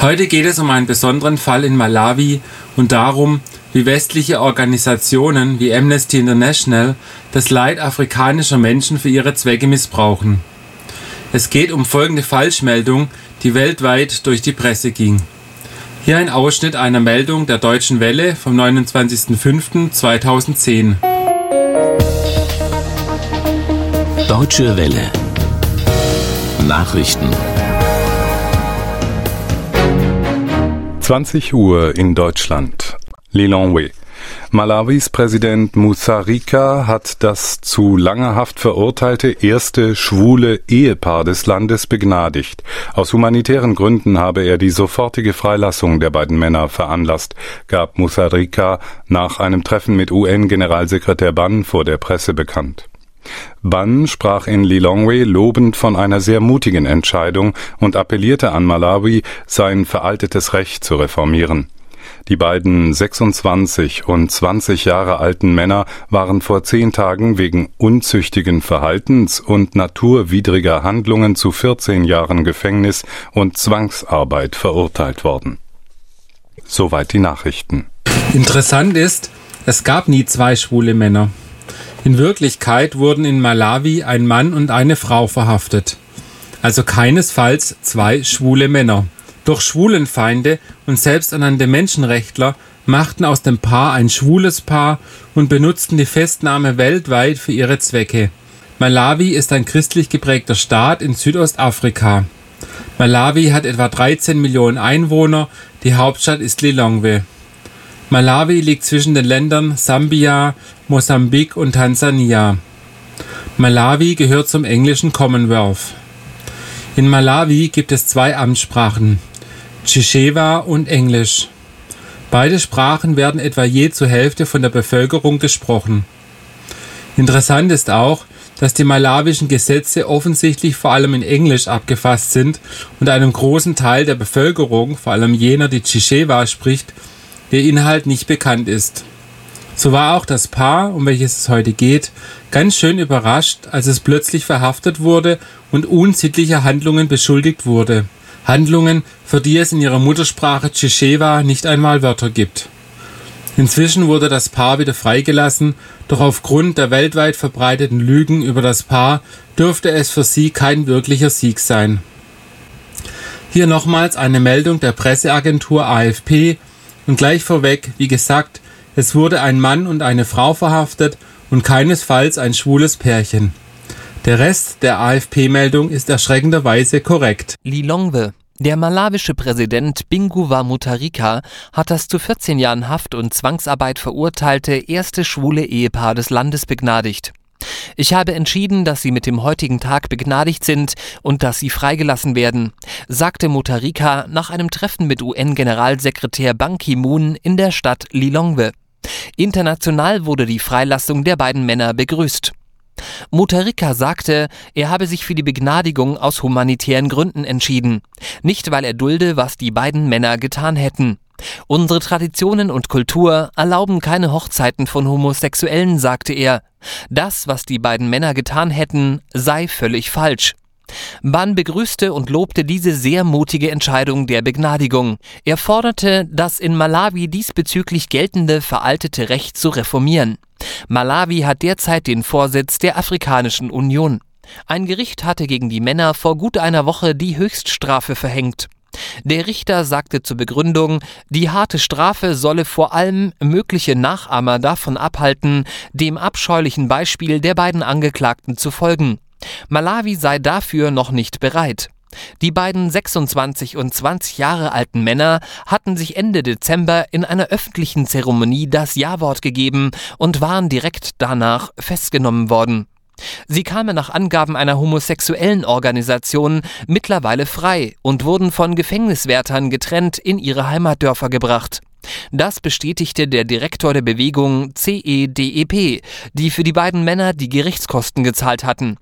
Heute geht es um einen besonderen Fall in Malawi und darum, wie westliche Organisationen wie Amnesty International das Leid afrikanischer Menschen für ihre Zwecke missbrauchen. Es geht um folgende Falschmeldung, die weltweit durch die Presse ging. Hier ein Ausschnitt einer Meldung der Deutschen Welle vom 29.05.2010. Deutsche Welle Nachrichten 20 Uhr in Deutschland. Lilongwe. Malawis Präsident Mutharika hat das zu langer Haft verurteilte erste schwule Ehepaar des Landes begnadigt. Aus humanitären Gründen habe er die sofortige Freilassung der beiden Männer veranlasst, gab Mutharika nach einem Treffen mit UN-Generalsekretär Ban vor der Presse bekannt. Ban sprach in Lilongwe lobend von einer sehr mutigen Entscheidung und appellierte an Malawi, sein veraltetes Recht zu reformieren. Die beiden 26 und 20 Jahre alten Männer waren vor zehn Tagen wegen unzüchtigen Verhaltens und naturwidriger Handlungen zu 14 Jahren Gefängnis und Zwangsarbeit verurteilt worden. Soweit die Nachrichten. Interessant ist, es gab nie zwei schwule Männer. In Wirklichkeit wurden in Malawi ein Mann und eine Frau verhaftet. Also keinesfalls zwei schwule Männer. Doch Schwulenfeinde und selbsternannte Menschenrechtler machten aus dem Paar ein schwules Paar und benutzten die Festnahme weltweit für ihre Zwecke. Malawi ist ein christlich geprägter Staat in Südostafrika. Malawi hat etwa 13 Millionen Einwohner, die Hauptstadt ist Lilongwe. Malawi liegt zwischen den Ländern Sambia, Mosambik und Tansania. Malawi gehört zum englischen Commonwealth. In Malawi gibt es zwei Amtssprachen, Chichewa und Englisch. Beide Sprachen werden etwa je zur Hälfte von der Bevölkerung gesprochen. Interessant ist auch, dass die malawischen Gesetze offensichtlich vor allem in Englisch abgefasst sind und einem großen Teil der Bevölkerung, vor allem jener, die Chichewa spricht, der Inhalt nicht bekannt ist. So war auch das Paar, um welches es heute geht, ganz schön überrascht, als es plötzlich verhaftet wurde und unsittlicher Handlungen beschuldigt wurde. Handlungen, für die es in ihrer Muttersprache Chichewa nicht einmal Wörter gibt. Inzwischen wurde das Paar wieder freigelassen, doch aufgrund der weltweit verbreiteten Lügen über das Paar dürfte es für sie kein wirklicher Sieg sein. Hier nochmals eine Meldung der Presseagentur AFP und gleich vorweg, wie gesagt, es wurde ein Mann und eine Frau verhaftet und keinesfalls ein schwules Pärchen. Der Rest der AFP-Meldung ist erschreckenderweise korrekt. Lilongwe. Der malawische Präsident Binguwa Mutharika hat das zu 14 Jahren Haft und Zwangsarbeit verurteilte erste schwule Ehepaar des Landes begnadigt. Ich habe entschieden, dass sie mit dem heutigen Tag begnadigt sind und dass sie freigelassen werden, sagte Mutharika nach einem Treffen mit UN-Generalsekretär Ban Ki-moon in der Stadt Lilongwe. International wurde die Freilassung der beiden Männer begrüßt. Mutharika sagte, er habe sich für die Begnadigung aus humanitären Gründen entschieden, nicht weil er dulde, was die beiden Männer getan hätten. Unsere Traditionen und Kultur erlauben keine Hochzeiten von Homosexuellen, sagte er. Das, was die beiden Männer getan hätten, sei völlig falsch. Ban begrüßte und lobte diese sehr mutige Entscheidung der Begnadigung. Er forderte, das in Malawi diesbezüglich geltende veraltete Recht zu reformieren. Malawi hat derzeit den Vorsitz der Afrikanischen Union. Ein Gericht hatte gegen die Männer vor gut einer Woche die Höchststrafe verhängt. Der Richter sagte zur Begründung, die harte Strafe solle vor allem mögliche Nachahmer davon abhalten, dem abscheulichen Beispiel der beiden Angeklagten zu folgen. Malawi sei dafür noch nicht bereit. Die beiden 26 und 20 Jahre alten Männer hatten sich Ende Dezember in einer öffentlichen Zeremonie das Ja-Wort gegeben und waren direkt danach festgenommen worden. Sie kamen nach Angaben einer homosexuellen Organisation mittlerweile frei und wurden von Gefängniswärtern getrennt in ihre Heimatdörfer gebracht. Das bestätigte der Direktor der Bewegung CEDEP, die für die beiden Männer die Gerichtskosten gezahlt hatten.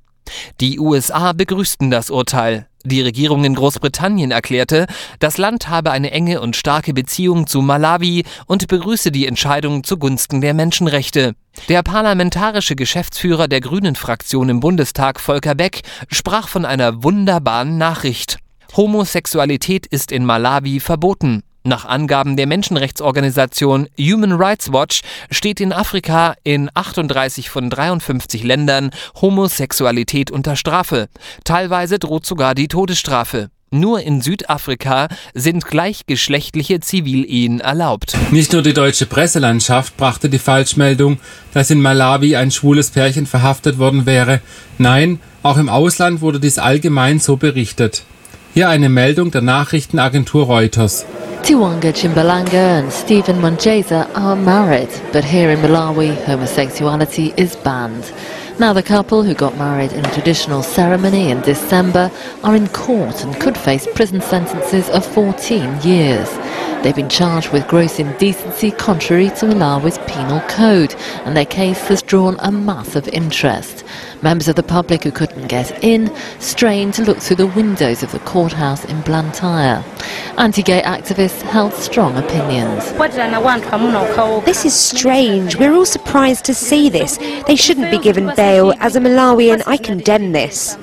Die USA begrüßten das Urteil. Die Regierung in Großbritannien erklärte, das Land habe eine enge und starke Beziehung zu Malawi und begrüße die Entscheidung zugunsten der Menschenrechte. Der parlamentarische Geschäftsführer der Grünen-Fraktion im Bundestag, Volker Beck, sprach von einer wunderbaren Nachricht. Homosexualität ist in Malawi verboten. Nach Angaben der Menschenrechtsorganisation Human Rights Watch steht in Afrika in 38 von 53 Ländern Homosexualität unter Strafe. Teilweise droht sogar die Todesstrafe. Nur in Südafrika sind gleichgeschlechtliche Zivilehen erlaubt. Nicht nur die deutsche Presselandschaft brachte die Falschmeldung, dass in Malawi ein schwules Pärchen verhaftet worden wäre. Nein, auch im Ausland wurde dies allgemein so berichtet. Hier eine Meldung der Nachrichtenagentur Reuters. Tiwanga Chimbalanga and Stephen Monjeza are married, but here in Malawi, homosexuality is banned. Now the couple, who got married in a traditional ceremony in December, are in court and could face prison sentences of 14 years. They've been charged with gross indecency contrary to Malawi's penal code, and their case has drawn a massive interest. Members of the public who couldn't get in strained to look through the windows of the courthouse in Blantyre. Anti-gay activists held strong opinions. This is strange. We're all surprised to see this. They shouldn't be given bail. As a Malawian, I condemn this.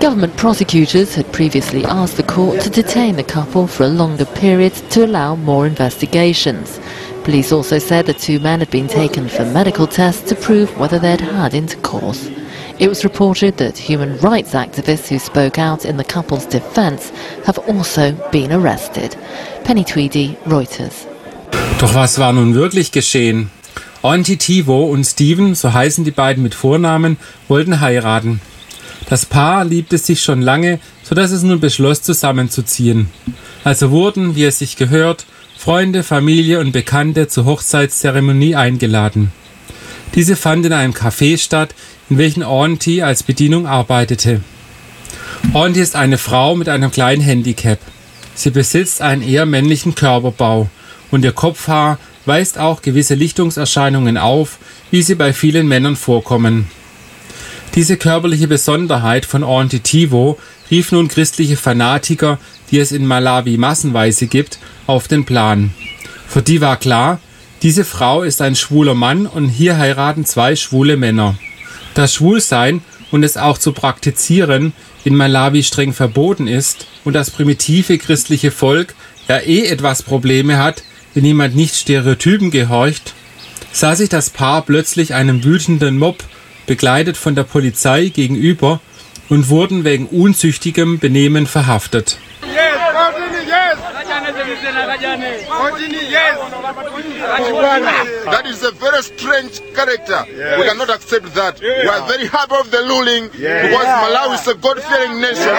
Government prosecutors had previously asked the court to detain the couple for a longer period to allow more investigations. Police also said the two men had been taken for medical tests to prove whether they'd had intercourse. It was reported that human rights activists who spoke out in the couple's defense have also been arrested. Penny Tweedy, Reuters. Doch was war nun wirklich geschehen? Auntie Tivo und Steven, so heißen die beiden mit Vornamen, wollten heiraten. Das Paar liebte sich schon lange, so dass es nun beschloss, zusammenzuziehen. Also wurden, wie es sich gehört, Freunde, Familie und Bekannte zur Hochzeitszeremonie eingeladen. Diese fand in einem Café statt, in welchem Auntie als Bedienung arbeitete. Auntie ist eine Frau mit einem kleinen Handicap. Sie besitzt einen eher männlichen Körperbau und ihr Kopfhaar weist auch gewisse Lichtungserscheinungen auf, wie sie bei vielen Männern vorkommen. Diese körperliche Besonderheit von Auntie rief nun christliche Fanatiker, die es in Malawi massenweise gibt, auf den Plan. Für die war klar, diese Frau ist ein schwuler Mann und hier heiraten zwei schwule Männer. Das Schwulsein und es auch zu praktizieren in Malawi streng verboten ist und das primitive christliche Volk ja eh etwas Probleme hat, wenn jemand nicht Stereotypen gehorcht, sah sich das Paar plötzlich einem wütenden Mob begleitet von der Polizei gegenüber und wurden wegen unzüchtigem Benehmen verhaftet. That is a very strange character. We cannot accept that. We are very happy of the ruling because Malawi is a God-fearing nation.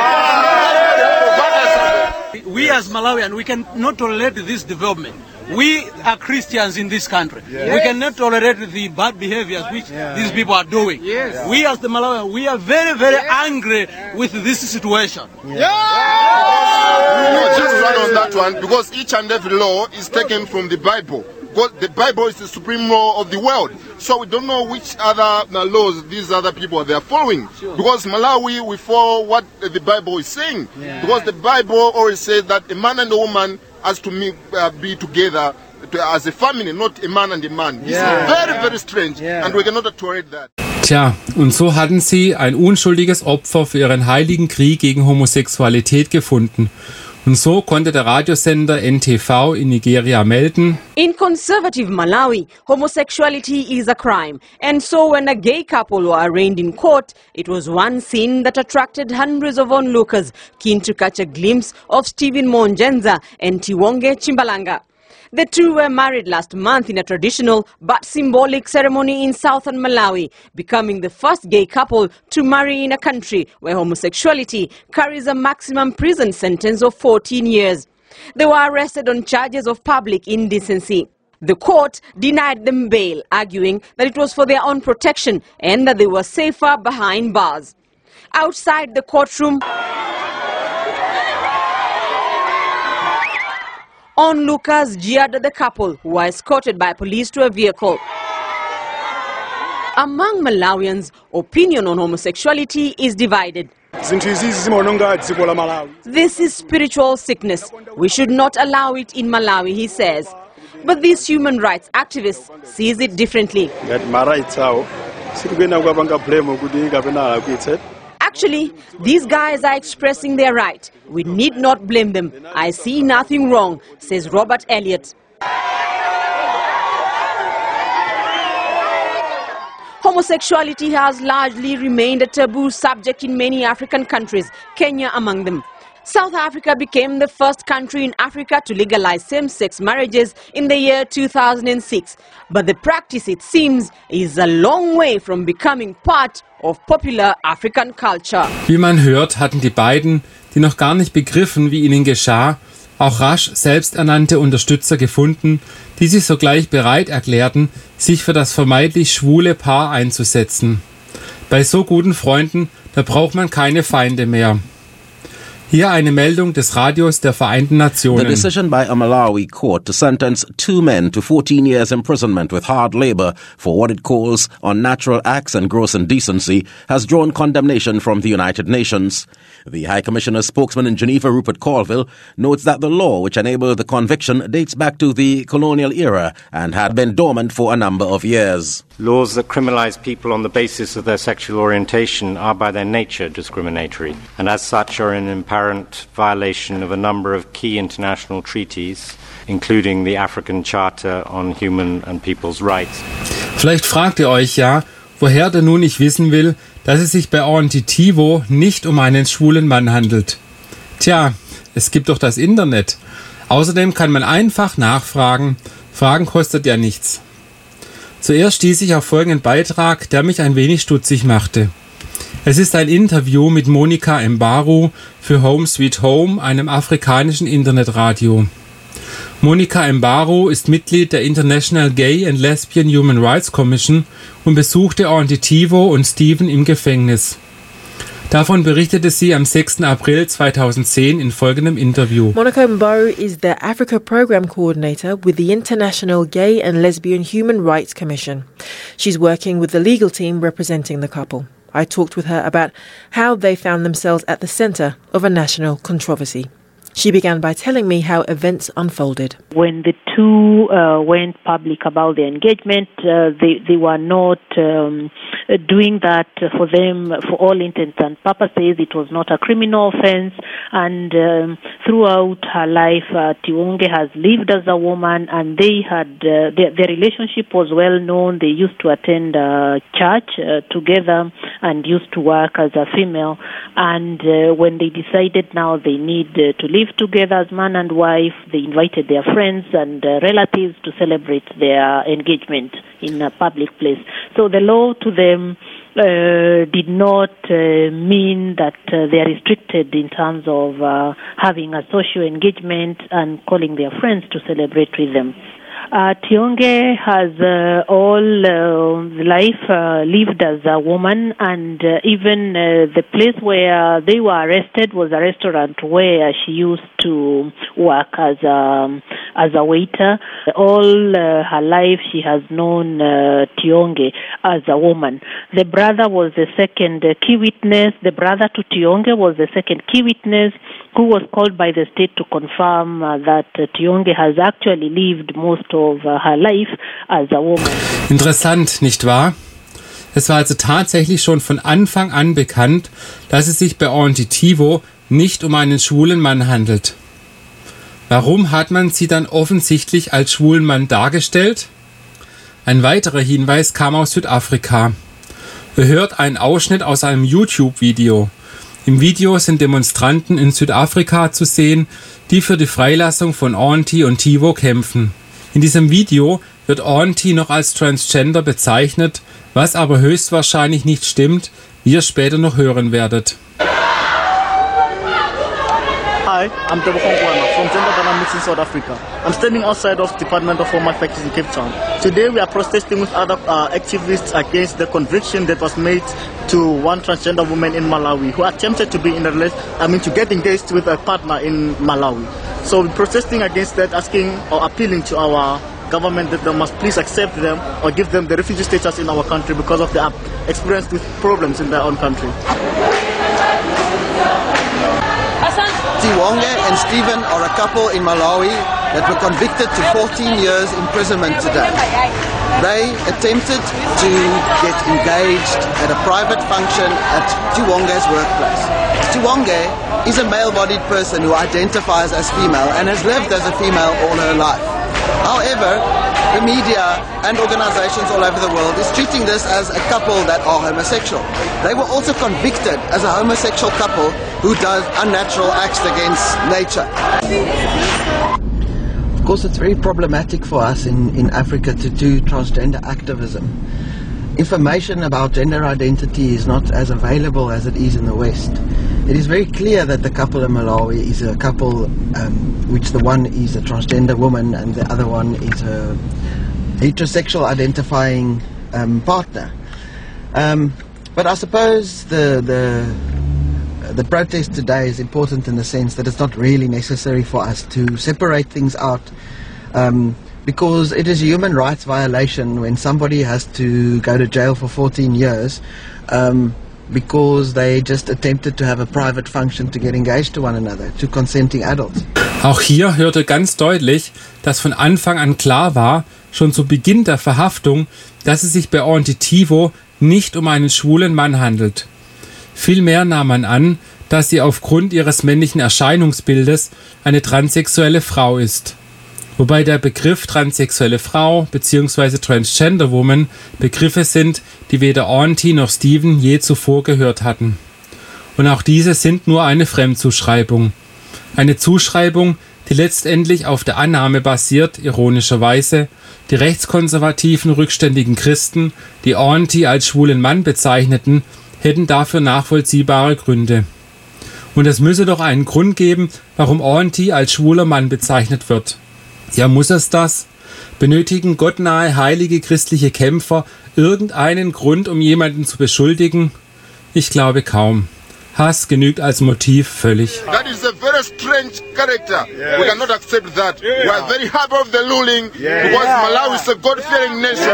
We as Malawian, we cannot tolerate this development. We are Christians in this country. We cannot tolerate the bad behaviors which these people are doing. We as the Malawian, we are very, very angry with this situation. No, just run on that one because each and every law is taken from the Bible. Because the Bible is the supreme law of the world. So we don't know which other uh, laws these other people they are following. Because Malawi, we follow what the Bible is saying. Because the Bible always says that a man and a woman has to meet, uh, be together to, as a family, not a man and a man. This is very, very strange. And we cannot tolerate that. Tja, und so hatten sie ein unschuldiges Opfer für ihren heiligen Krieg gegen Homosexualität gefunden. Und so konnte der Radiosender NTV in Nigeria melden, In conservative Malawi, homosexuality is a crime. And so when a gay couple were arraigned in court, it was one scene that attracted hundreds of onlookers keen to catch a glimpse of Stephen Monjenza and Tiwonge Chimbalanga. The two were married last month in a traditional but symbolic ceremony in southern Malawi, becoming the first gay couple to marry in a country where homosexuality carries a maximum prison sentence of 14 years. They were arrested on charges of public indecency. The court denied them bail, arguing that it was for their own protection and that they were safer behind bars. Outside the courtroom, onlookers jeered at the couple, who were escorted by police to a vehicle. Among Malawians, opinion on homosexuality is divided. This is spiritual sickness. We should not allow it in Malawi, he says. But this human rights activist sees it differently. Actually, these guys are expressing their right. We need not blame them. I see nothing wrong, says Robert Elliott. Homosexuality has largely remained a taboo subject in many African countries, Kenya among them. South Africa became the first country in Africa to legalize same-sex marriages in the year 2006. But the practice, it seems, is a long way from becoming part of popular African culture. Wie man hört, hatten die beiden, die noch gar nicht begriffen, wie ihnen geschah, auch rasch selbsternannte Unterstützer gefunden, die sich sogleich bereit erklärten, sich für das vermeintlich schwule Paar einzusetzen. Bei so guten Freunden, da braucht man keine Feinde mehr. Hier eine Meldung des Radios der Vereinten Nationen. The decision by a Malawi court to sentence two men to 14 years imprisonment with hard labor for what it calls unnatural acts and gross indecency has drawn condemnation from the United Nations. The High Commissioner's spokesman in Geneva, Rupert Colville, notes that the law which enabled the conviction dates back to the colonial era and had been dormant for a number of years. Laws that criminalize people on the basis of their sexual orientation are by their nature discriminatory, and as such are in apparent violation of a number of key international treaties, including the African Charter on Human and People's Rights. Vielleicht fragt ihr euch ja, woher denn nun ich wissen will, dass es sich bei Orantitivo nicht um einen schwulen Mann handelt. Tja, es gibt doch das Internet. Außerdem kann man einfach nachfragen. Fragen kostet ja nichts. Zuerst stieß ich auf folgenden Beitrag, der mich ein wenig stutzig machte. Es ist ein Interview mit Monika Mbaru für Home Sweet Home, einem afrikanischen Internetradio. Monika Mbaru ist Mitglied der International Gay and Lesbian Human Rights Commission und besuchte Auditivo und Steven im Gefängnis. Davon berichtete sie am 6. April 2010 in folgendem Interview. Monica Mbaru is the Africa Program Coordinator with the International Gay and Lesbian Human Rights Commission. She's working with the legal team representing the couple. I talked with her about how they found themselves at the center of a national controversy. She began by telling me how events unfolded. When the two uh, went public about their engagement, uh, they, they were not um, doing that for them, for all intents and purposes. It was not a criminal offense. And um, throughout her life, uh, has lived as a woman, and they had uh, their, their relationship was well known. They used to attend church uh, together and used to work as a female. And uh, when they decided now they need to live together as man and wife, they invited their friends and uh, relatives to celebrate their engagement in a public place. So the law to them uh, did not uh, mean that uh, they are restricted in terms of uh, having a social engagement and calling their friends to celebrate with them. Uh, Tionge has uh, all uh, life uh, lived as a woman, and uh, even uh, the place where they were arrested was a restaurant where she used to work as a as a waiter. All uh, her life, she has known uh, Tionge as a woman. The brother was the second key witness. The brother to Tionge was the second key witness, who was called by the state to confirm uh, that uh, Tionge has actually lived most of uh, her life as a woman. Interessant, nicht wahr? Es war also tatsächlich schon von Anfang an bekannt, dass es sich bei Auditivo nicht um einen schwulen Mann handelt. Warum hat man sie dann offensichtlich als schwulen Mann dargestellt? Ein weiterer Hinweis kam aus Südafrika. Ihr hört einen Ausschnitt aus einem YouTube-Video. Im Video sind Demonstranten in Südafrika zu sehen, die für die Freilassung von Auntie und Tivo kämpfen. In diesem Video wird Auntie noch als Transgender bezeichnet, was aber höchstwahrscheinlich nicht stimmt, wie ihr später noch hören werdet. Hi, I'm Tebo Kongwana from Gender Dynamics in South Africa. I'm standing outside of Department of Home Affairs in Cape Town. Today we are protesting with other uh, activists against the conviction that was made to one transgender woman in Malawi who attempted to be in a I mean to get engaged with a partner in Malawi. So we're protesting against that, asking or appealing to our government that they must please accept them or give them the refugee status in our country because of their experience with problems in their own country. Tiwonge and Stephen are a couple in Malawi that were convicted to 14 years imprisonment today. They attempted to get engaged at a private function at Tiwonge's workplace. Tiwonge is a male-bodied person who identifies as female and has lived as a female all her life. However, the media and organizations all over the world is treating this as a couple that are homosexual. They were also convicted as a homosexual couple who does unnatural acts against nature. Of course, it's very problematic for us in, in Africa to do transgender activism. Information about gender identity is not as available as it is in the West. It is very clear that the couple in Malawi is a couple um, which the one is a transgender woman and the other one is a heterosexual identifying um, partner. Um, but I suppose the, the, the protest today is important in the sense that it's not really necessary for us to separate things out um, because it is a human rights violation when somebody has to go to jail for 14 years um, because they just attempted to have a private function to get engaged to one another, to consenting adults. Auch hier hörte ganz deutlich, dass von Anfang an klar war, schon zu Beginn der Verhaftung, dass es sich bei Antitivo nicht um einen schwulen Mann handelt. Vielmehr nahm man an, dass sie aufgrund ihres männlichen Erscheinungsbildes eine transsexuelle Frau ist. Wobei der Begriff transsexuelle Frau bzw. Transgender Woman Begriffe sind, die weder Auntie noch Steven je zuvor gehört hatten. Und auch diese sind nur eine Fremdzuschreibung. Eine Zuschreibung, die letztendlich auf der Annahme basiert, ironischerweise, die rechtskonservativen rückständigen Christen, die Auntie als schwulen Mann bezeichneten, hätten dafür nachvollziehbare Gründe. Und es müsse doch einen Grund geben, warum Auntie als schwuler Mann bezeichnet wird. Ja, muss es das? Benötigen gottnahe heilige christliche Kämpfer irgendeinen Grund, um jemanden zu beschuldigen? Ich glaube kaum. Hass genügt als Motiv völlig. That is a very strange character. We cannot accept that. We are very happy of the ruling because Malawi is a God-fearing nation.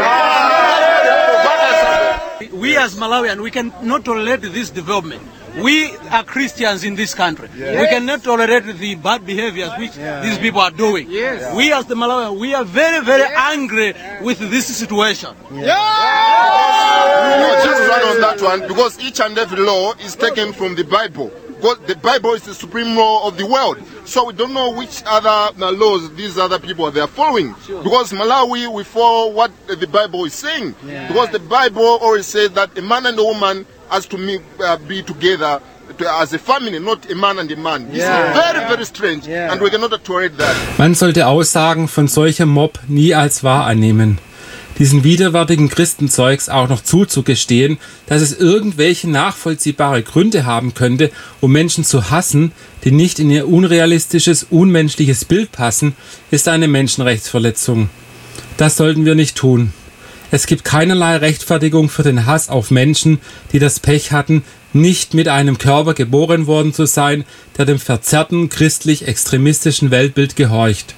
We as Malawian, we cannot tolerate this development. We are Christians in this country. We cannot tolerate the bad behaviors which these people are doing. Yes. We as the Malawian, we are very, very angry with this situation. No, just run on that one because each and every law is taken from the Bible. Because the Bible is the supreme law of the world. So we don't know which other uh, laws these other people they are following. Because Malawi, we follow what the Bible is saying. Because the Bible always says that a man and a woman has to meet, uh, be together to, as a family, not a man and a man. This is very, very strange. And we cannot tolerate that. Man sollte Aussagen von solchem Mob nie als wahr annehmen. Diesen widerwärtigen Christenzeugs auch noch zuzugestehen, dass es irgendwelche nachvollziehbare Gründe haben könnte, um Menschen zu hassen, die nicht in ihr unrealistisches, unmenschliches Bild passen, ist eine Menschenrechtsverletzung. Das sollten wir nicht tun. Es gibt keinerlei Rechtfertigung für den Hass auf Menschen, die das Pech hatten, nicht mit einem Körper geboren worden zu sein, der dem verzerrten christlich-extremistischen Weltbild gehorcht.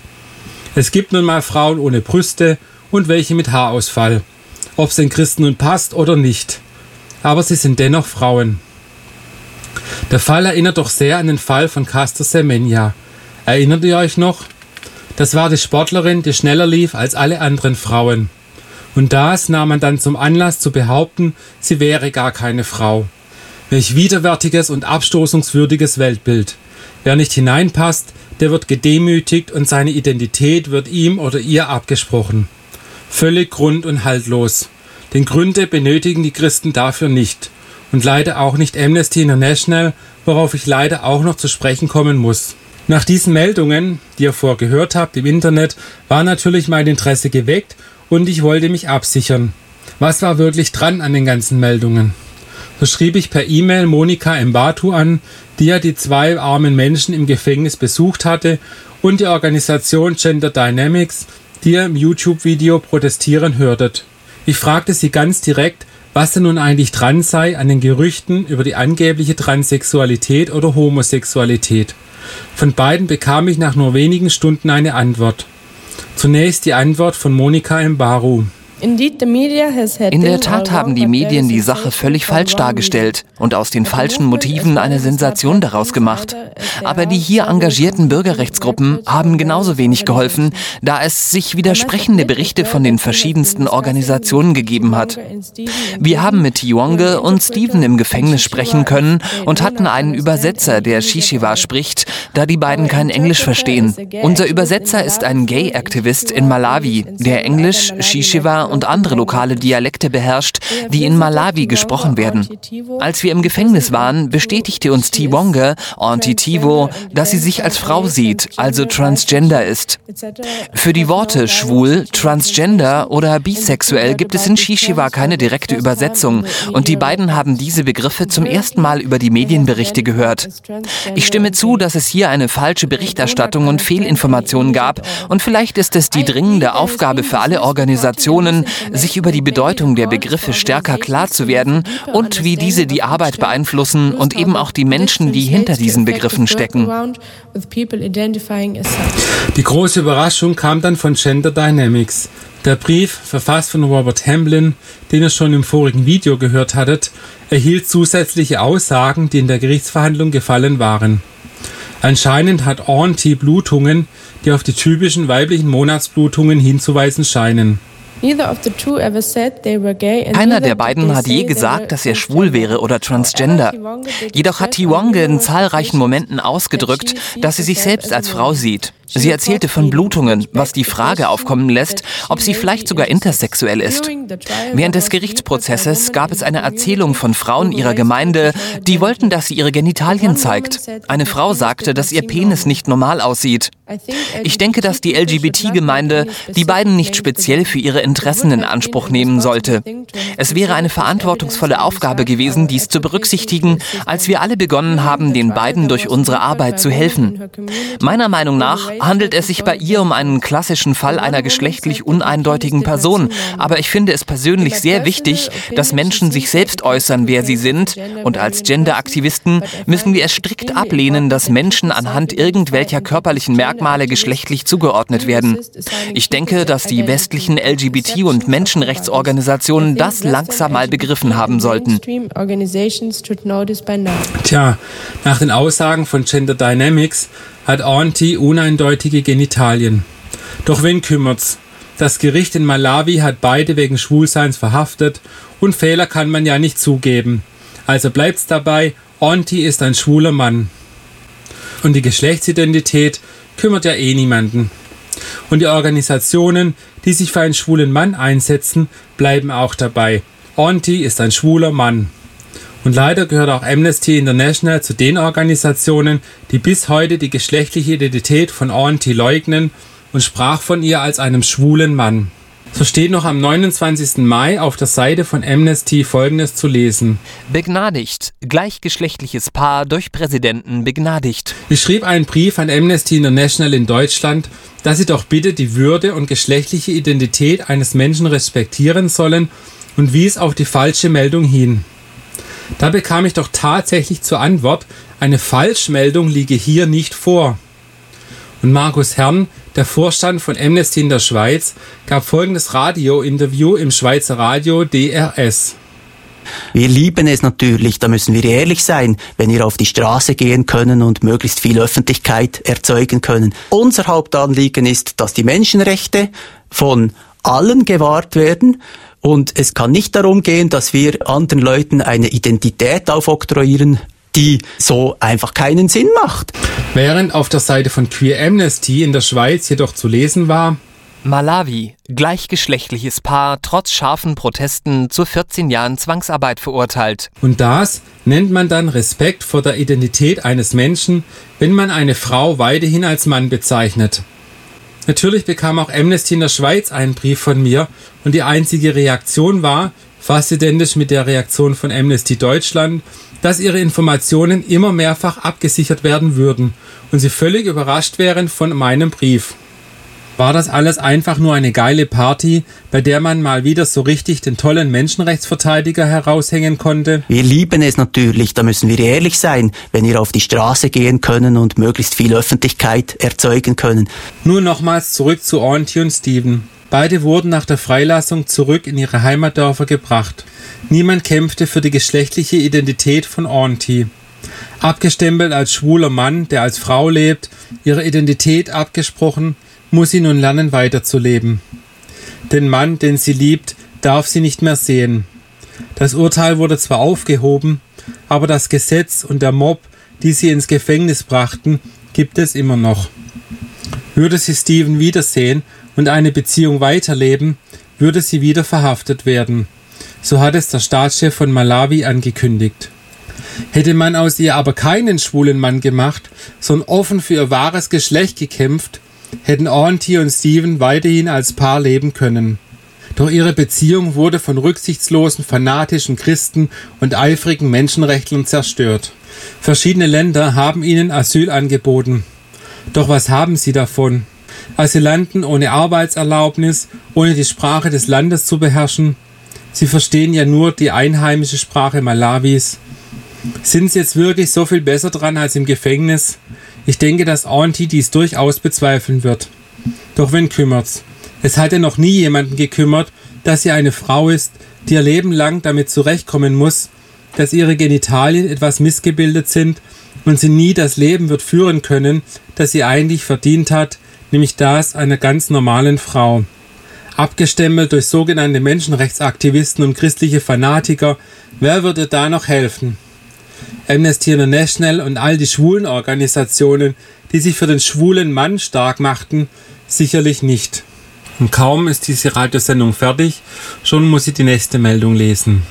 Es gibt nun mal Frauen ohne Brüste und welche mit Haarausfall. Ob es den Christen nun passt oder nicht. Aber sie sind dennoch Frauen. Der Fall erinnert doch sehr an den Fall von Caster Semenya. Erinnert ihr euch noch? Das war die Sportlerin, die schneller lief als alle anderen Frauen. Und das nahm man dann zum Anlass zu behaupten, sie wäre gar keine Frau. Welch widerwärtiges und abstoßungswürdiges Weltbild. Wer nicht hineinpasst, der wird gedemütigt und seine Identität wird ihm oder ihr abgesprochen. Völlig grund- und haltlos. Denn Gründe benötigen die Christen dafür nicht. Und leider auch nicht Amnesty International, worauf ich leider auch noch zu sprechen kommen muss. Nach diesen Meldungen, die ihr vorher gehört habt im Internet, war natürlich mein Interesse geweckt und ich wollte mich absichern. Was war wirklich dran an den ganzen Meldungen? So schrieb ich per E-Mail Monika Mbatu an, die ja die zwei armen Menschen im Gefängnis besucht hatte, und die Organisation Gender Dynamics, die ihr im YouTube-Video protestieren hörtet. Ich fragte sie ganz direkt, was denn nun eigentlich dran sei an den Gerüchten über die angebliche Transsexualität oder Homosexualität. Von beiden bekam ich nach nur wenigen Stunden eine Antwort. Zunächst die Antwort von Monika Mbaru. In der Tat haben die Medien die Sache völlig falsch dargestellt und aus den falschen Motiven eine Sensation daraus gemacht. Aber die hier engagierten Bürgerrechtsgruppen haben genauso wenig geholfen, da es sich widersprechende Berichte von den verschiedensten Organisationen gegeben hat. Wir haben mit Tionge und Steven im Gefängnis sprechen können und hatten einen Übersetzer, der Shishiva spricht, da die beiden kein Englisch verstehen. Unser Übersetzer ist ein Gay-Aktivist in Malawi, der Englisch, Shishiva und andere lokale Dialekte beherrscht, die in Malawi gesprochen werden. Als wir im Gefängnis waren, bestätigte uns Tiwonge, Auntie Tivo, dass sie sich als Frau sieht, also transgender ist. Für die Worte schwul, transgender oder bisexuell gibt es in Shishiva keine direkte Übersetzung und die beiden haben diese Begriffe zum ersten Mal über die Medienberichte gehört. Ich stimme zu, dass es hier eine falsche Berichterstattung und Fehlinformationen gab und vielleicht ist es die dringende Aufgabe für alle Organisationen, sich über die Bedeutung der Begriffe stärker klar zu werden und wie diese die Arbeit beeinflussen und eben auch die Menschen, die hinter diesen Begriffen stecken. Die große Überraschung kam dann von Gender Dynamics. Der Brief, verfasst von Robert Hamblin, den ihr schon im vorigen Video gehört hattet, erhielt zusätzliche Aussagen, die in der Gerichtsverhandlung gefallen waren. Anscheinend hat Auntie Blutungen, die auf die typischen weiblichen Monatsblutungen hinzuweisen scheinen. Keiner der beiden hat je gesagt, dass er schwul wäre oder transgender. Jedoch hat Tiwonge in zahlreichen Momenten ausgedrückt, dass sie sich selbst als Frau sieht. Sie erzählte von Blutungen, was die Frage aufkommen lässt, ob sie vielleicht sogar intersexuell ist. Während des Gerichtsprozesses gab es eine Erzählung von Frauen ihrer Gemeinde, die wollten, dass sie ihre Genitalien zeigt. Eine Frau sagte, dass ihr Penis nicht normal aussieht. Ich denke, dass die LGBT-Gemeinde die beiden nicht speziell für ihre Interessen in Anspruch nehmen sollte. Es wäre eine verantwortungsvolle Aufgabe gewesen, dies zu berücksichtigen, als wir alle begonnen haben, den beiden durch unsere Arbeit zu helfen. Meiner Meinung nach handelt es sich bei ihr um einen klassischen Fall einer geschlechtlich uneindeutigen Person. Aber ich finde es persönlich sehr wichtig, dass Menschen sich selbst äußern, wer sie sind. Und als Genderaktivisten müssen wir es strikt ablehnen, dass Menschen anhand irgendwelcher körperlichen Merkmale geschlechtlich zugeordnet werden. Ich denke, dass die westlichen LGBT- und Menschenrechtsorganisationen das langsam mal begriffen haben sollten. Tja, nach den Aussagen von Gender Dynamics hat Auntie uneindeutige Genitalien. Doch wen kümmert's? Das Gericht in Malawi hat beide wegen Schwulseins verhaftet und Fehler kann man ja nicht zugeben. Also bleibt's dabei, Auntie ist ein schwuler Mann. Und die Geschlechtsidentität kümmert ja eh niemanden. Und die Organisationen, die sich für einen schwulen Mann einsetzen, bleiben auch dabei. Auntie ist ein schwuler Mann. Und leider gehört auch Amnesty International zu den Organisationen, die bis heute die geschlechtliche Identität von Auntie leugnen und sprach von ihr als einem schwulen Mann. So steht noch am 29. Mai auf der Seite von Amnesty Folgendes zu lesen. Begnadigt. Gleichgeschlechtliches Paar durch Präsidenten begnadigt. Ich schrieb einen Brief an Amnesty International in Deutschland, dass sie doch bitte die Würde und geschlechtliche Identität eines Menschen respektieren sollen und wies auf die falsche Meldung hin. Da bekam ich doch tatsächlich zur Antwort, eine Falschmeldung liege hier nicht vor. Und Markus Herrn, der Vorstand von Amnesty in der Schweiz, gab folgendes Radiointerview im Schweizer Radio DRS. Wir lieben es natürlich, da müssen wir ehrlich sein, wenn wir auf die Straße gehen können und möglichst viel Öffentlichkeit erzeugen können. Unser Hauptanliegen ist, dass die Menschenrechte von allen gewahrt werden und es kann nicht darum gehen, dass wir anderen Leuten eine Identität aufoktroyieren, die so einfach keinen Sinn macht. Während auf der Seite von Queer Amnesty in der Schweiz jedoch zu lesen war, Malawi, gleichgeschlechtliches Paar trotz scharfen Protesten zu 14 Jahren Zwangsarbeit verurteilt. Und das nennt man dann Respekt vor der Identität eines Menschen, wenn man eine Frau weiterhin als Mann bezeichnet. Natürlich bekam auch Amnesty in der Schweiz einen Brief von mir und die einzige Reaktion war, fast identisch mit der Reaktion von Amnesty Deutschland, dass ihre Informationen immer mehrfach abgesichert werden würden und sie völlig überrascht wären von meinem Brief. War das alles einfach nur eine geile Party, bei der man mal wieder so richtig den tollen Menschenrechtsverteidiger heraushängen konnte? Wir lieben es natürlich, da müssen wir ehrlich sein, wenn wir auf die Straße gehen können und möglichst viel Öffentlichkeit erzeugen können. Nur nochmals zurück zu Auntie und Steven. Beide wurden nach der Freilassung zurück in ihre Heimatdörfer gebracht. Niemand kämpfte für die geschlechtliche Identität von Auntie. Abgestempelt als schwuler Mann, der als Frau lebt, ihre Identität abgesprochen, muss sie nun lernen weiterzuleben. Den Mann, den sie liebt, darf sie nicht mehr sehen. Das Urteil wurde zwar aufgehoben, aber das Gesetz und der Mob, die sie ins Gefängnis brachten, gibt es immer noch. Würde sie Steven wiedersehen und eine Beziehung weiterleben, würde sie wieder verhaftet werden. So hat es der Staatschef von Malawi angekündigt. Hätte man aus ihr aber keinen schwulen Mann gemacht, sondern offen für ihr wahres Geschlecht gekämpft, hätten Auntie und Steven weiterhin als Paar leben können. Doch ihre Beziehung wurde von rücksichtslosen, fanatischen Christen und eifrigen Menschenrechtlern zerstört. Verschiedene Länder haben ihnen Asyl angeboten. Doch was haben sie davon? Asylanten ohne Arbeitserlaubnis, ohne die Sprache des Landes zu beherrschen. Sie verstehen ja nur die einheimische Sprache Malawis. Sind sie jetzt wirklich so viel besser dran als im Gefängnis? Ich denke, dass Auntie dies durchaus bezweifeln wird. Doch wen kümmert's? Es hat ja noch nie jemanden gekümmert, dass sie eine Frau ist, die ihr Leben lang damit zurechtkommen muss, dass ihre Genitalien etwas missgebildet sind und sie nie das Leben wird führen können, das sie eigentlich verdient hat, nämlich das einer ganz normalen Frau. Abgestempelt durch sogenannte Menschenrechtsaktivisten und christliche Fanatiker, wer würde da noch helfen? Amnesty International und all die schwulen Organisationen, die sich für den schwulen Mann stark machten, sicherlich nicht. Und kaum ist diese Radiosendung fertig, schon muss ich die nächste Meldung lesen.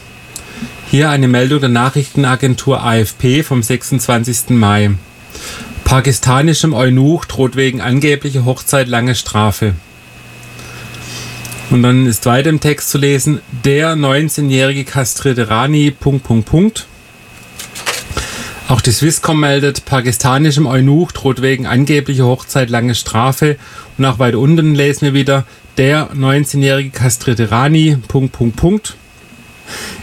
Hier eine Meldung der Nachrichtenagentur AFP vom 26. Mai. Pakistanischem Eunuch droht wegen angeblicher Hochzeit lange Strafe. Und dann ist weiter im Text zu lesen, der 19-jährige kastrierte Rani, Punkt, Punkt, Punkt. Auch die Swisscom meldet, pakistanischem Eunuch droht wegen angeblicher Hochzeit lange Strafe. Und auch weiter unten lesen wir wieder, der 19-jährige kastrierte Rani, Punkt, Punkt, Punkt.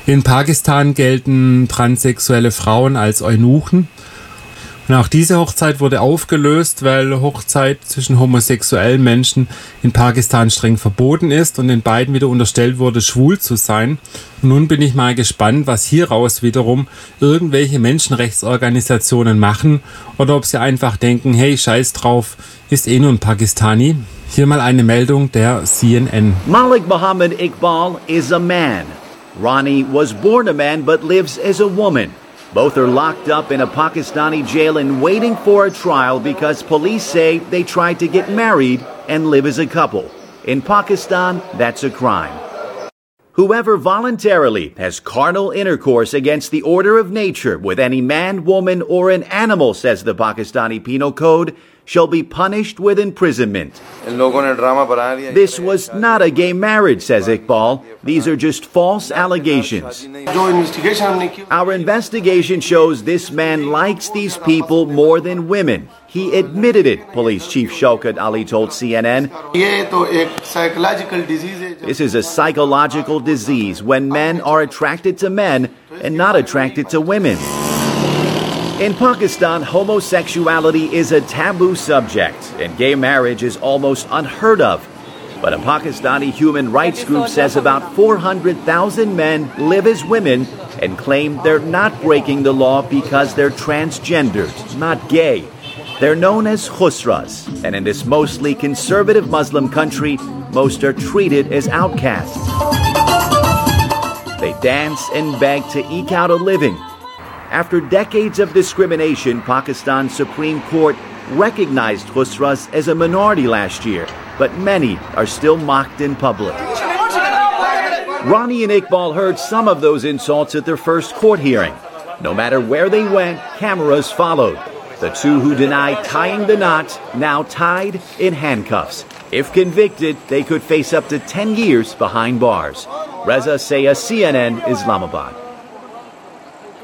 In Pakistan gelten transsexuelle Frauen als Eunuchen. Und auch diese Hochzeit wurde aufgelöst, weil Hochzeit zwischen homosexuellen Menschen in Pakistan streng verboten ist und den beiden wieder unterstellt wurde, schwul zu sein. Und nun bin ich mal gespannt, was hieraus wiederum irgendwelche Menschenrechtsorganisationen machen oder ob sie einfach denken, hey, scheiß drauf, ist eh nur ein Pakistani. Hier mal eine Meldung der CNN. Malik Muhammad Iqbal is a man. Rani was born a man but lives as a woman. Both are locked up in a Pakistani jail and waiting for a trial because police say they tried to get married and live as a couple. In Pakistan, that's a crime. Whoever voluntarily has carnal intercourse against the order of nature with any man, woman, or an animal, says the Pakistani Penal Code, shall be punished with imprisonment. This was not a gay marriage, says Iqbal. These are just false allegations. Our investigation shows this man likes these people more than women. He admitted it, Police Chief Shaukat Ali told CNN. This is a psychological disease when men are attracted to men and not attracted to women. In Pakistan, homosexuality is a taboo subject, and gay marriage is almost unheard of. But a Pakistani human rights group says about 400,000 men live as women and claim they're not breaking the law because they're transgendered, not gay. They're known as khusras, and in this mostly conservative Muslim country, most are treated as outcasts. They dance and beg to eke out a living after decades of discrimination, Pakistan's Supreme Court recognized Khusras as a minority last year, but many are still mocked in public. Ronnie and Iqbal heard some of those insults at their first court hearing. No matter where they went, cameras followed. The two who deny tying the knot now tied in handcuffs. If convicted, they could face up to 10 years behind bars. Reza Sayah, CNN, Islamabad.